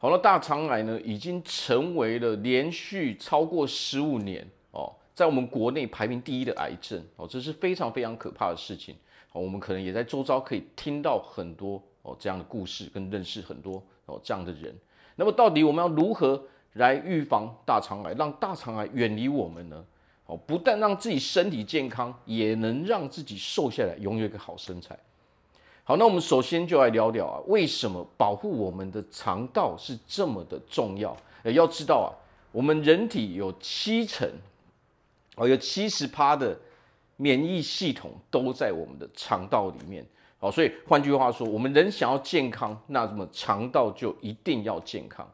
好了，大肠癌呢，已经成为了连续超过十五年哦，在我们国内排名第一的癌症哦，这是非常非常可怕的事情。哦，我们可能也在周遭可以听到很多哦这样的故事，跟认识很多哦这样的人。那么，到底我们要如何来预防大肠癌，让大肠癌远离我们呢？哦，不但让自己身体健康，也能让自己瘦下来，拥有一个好身材。好，那我们首先就来聊聊啊，为什么保护我们的肠道是这么的重要？呃，要知道啊，我们人体有七成，哦，有七十趴的免疫系统都在我们的肠道里面。好，所以换句话说，我们人想要健康，那么肠道就一定要健康。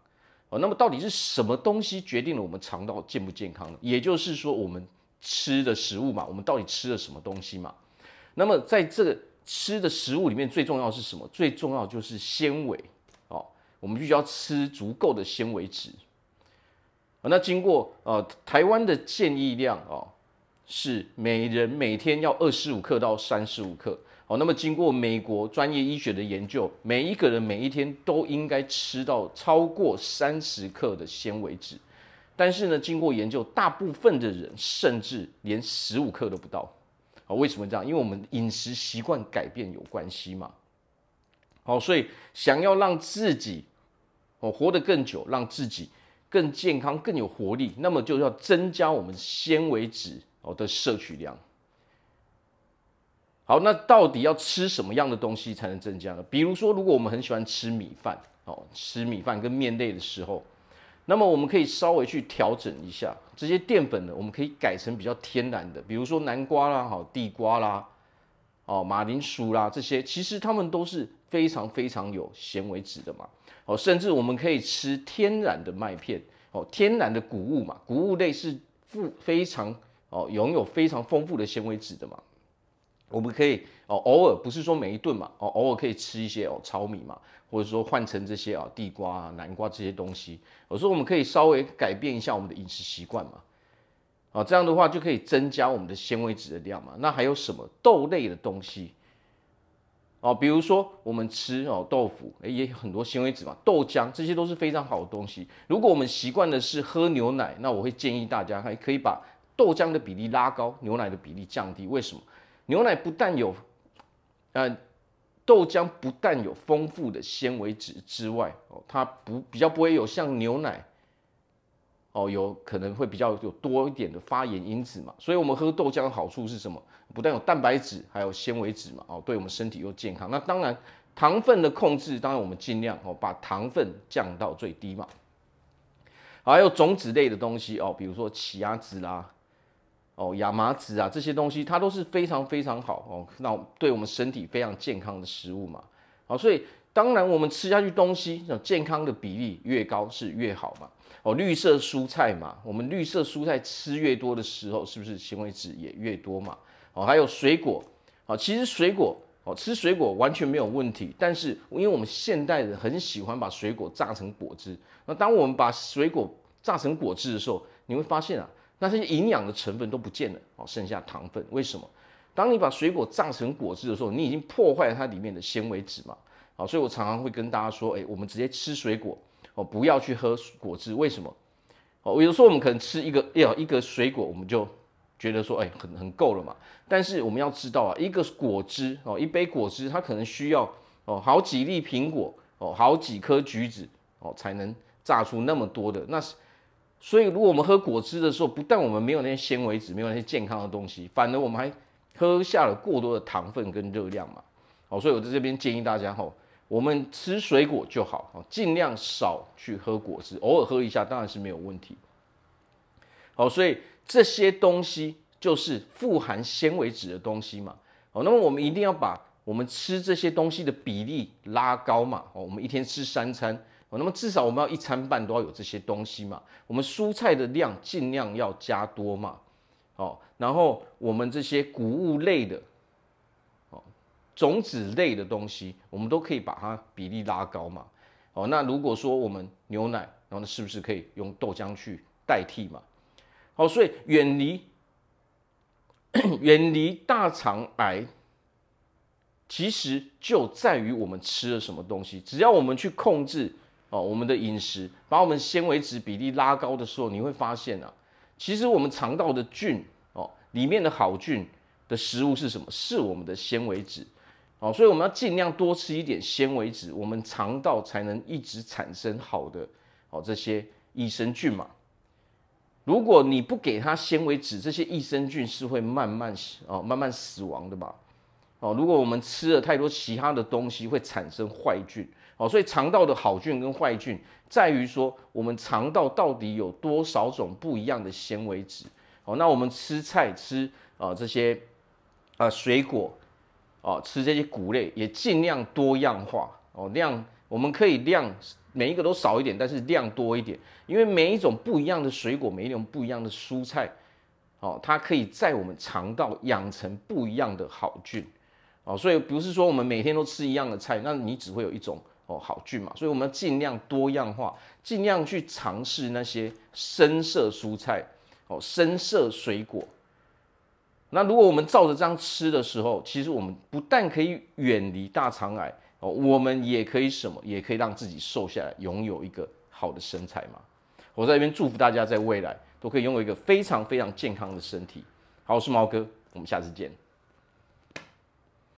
哦那么到底是什么东西决定了我们肠道健不健康呢？也就是说，我们吃的食物嘛，我们到底吃了什么东西嘛？那么在这个吃的食物里面，最重要是什么？最重要就是纤维哦，我们必须要吃足够的纤维质。那经过呃台湾的建议量哦，是每人每天要二十五克到三十五克。好，那么经过美国专业医学的研究，每一个人每一天都应该吃到超过三十克的纤维质。但是呢，经过研究，大部分的人甚至连十五克都不到。为什么这样？因为我们饮食习惯改变有关系嘛。好，所以想要让自己哦活得更久，让自己更健康、更有活力，那么就要增加我们纤维质哦的摄取量。好，那到底要吃什么样的东西才能增加呢？比如说，如果我们很喜欢吃米饭，哦，吃米饭跟面类的时候，那么我们可以稍微去调整一下这些淀粉呢，我们可以改成比较天然的，比如说南瓜啦、好地瓜啦、哦马铃薯啦这些，其实它们都是非常非常有纤维质的嘛。哦，甚至我们可以吃天然的麦片，哦，天然的谷物嘛，谷物类是富非常哦拥有非常丰富的纤维质的嘛。我们可以哦，偶尔不是说每一顿嘛，哦，偶尔可以吃一些哦糙米嘛，或者说换成这些啊地瓜啊、南瓜这些东西。我说我们可以稍微改变一下我们的饮食习惯嘛，啊，这样的话就可以增加我们的纤维质的量嘛。那还有什么豆类的东西？哦，比如说我们吃哦豆腐，诶，也有很多纤维质嘛。豆浆这些都是非常好的东西。如果我们习惯的是喝牛奶，那我会建议大家还可以把豆浆的比例拉高，牛奶的比例降低。为什么？牛奶不但有，呃，豆浆不但有丰富的纤维质之外，哦，它不比较不会有像牛奶，哦，有可能会比较有多一点的发炎因子嘛。所以我们喝豆浆的好处是什么？不但有蛋白质，还有纤维质嘛，哦，对我们身体又健康。那当然，糖分的控制，当然我们尽量哦把糖分降到最低嘛。还有种子类的东西哦，比如说奇亚籽啦。哦，亚麻籽啊，这些东西它都是非常非常好哦，那对我们身体非常健康的食物嘛。好，所以当然我们吃下去东西，那健康的比例越高是越好嘛。哦，绿色蔬菜嘛，我们绿色蔬菜吃越多的时候，是不是纤维质也越多嘛？哦，还有水果，哦，其实水果哦，吃水果完全没有问题，但是因为我们现代人很喜欢把水果榨成果汁，那当我们把水果榨成果汁的时候，你会发现啊。那些营养的成分都不见了哦，剩下糖分。为什么？当你把水果榨成果汁的时候，你已经破坏了它里面的纤维质嘛。好，所以我常常会跟大家说，哎，我们直接吃水果哦，不要去喝果汁。为什么？哦，有时候我们可能吃一个要一个水果，我们就觉得说，哎，很很够了嘛。但是我们要知道啊，一个果汁哦，一杯果汁，它可能需要哦好几粒苹果哦，好几颗橘子哦，才能榨出那么多的那是。所以，如果我们喝果汁的时候，不但我们没有那些纤维质，没有那些健康的东西，反而我们还喝下了过多的糖分跟热量嘛。好，所以我在这边建议大家吼，我们吃水果就好，尽量少去喝果汁，偶尔喝一下当然是没有问题。好，所以这些东西就是富含纤维质的东西嘛。好，那么我们一定要把我们吃这些东西的比例拉高嘛。哦，我们一天吃三餐。那么至少我们要一餐半都要有这些东西嘛。我们蔬菜的量尽量要加多嘛。哦，然后我们这些谷物类的，哦，种子类的东西，我们都可以把它比例拉高嘛。哦，那如果说我们牛奶，然后那是不是可以用豆浆去代替嘛？好，所以远离 远离大肠癌，其实就在于我们吃了什么东西。只要我们去控制。哦，我们的饮食把我们纤维质比例拉高的时候，你会发现啊，其实我们肠道的菌哦，里面的好菌的食物是什么？是我们的纤维质。哦，所以我们要尽量多吃一点纤维质，我们肠道才能一直产生好的哦这些益生菌嘛。如果你不给它纤维质，这些益生菌是会慢慢哦慢慢死亡的吧。哦，如果我们吃了太多其他的东西，会产生坏菌。哦，所以肠道的好菌跟坏菌在于说，我们肠道到底有多少种不一样的纤维质。哦，那我们吃菜吃啊这些啊水果。哦，吃这些谷类也尽量多样化哦，量我们可以量每一个都少一点，但是量多一点，因为每一种不一样的水果，每一种不一样的蔬菜，哦，它可以在我们肠道养成不一样的好菌，哦，所以不是说我们每天都吃一样的菜，那你只会有一种哦好菌嘛，所以我们要尽量多样化，尽量去尝试那些深色蔬菜，哦，深色水果。那如果我们照着这样吃的时候，其实我们不但可以远离大肠癌哦，我们也可以什么？也可以让自己瘦下来，拥有一个好的身材嘛。我在这边祝福大家，在未来都可以拥有一个非常非常健康的身体。好，我是毛哥，我们下次见。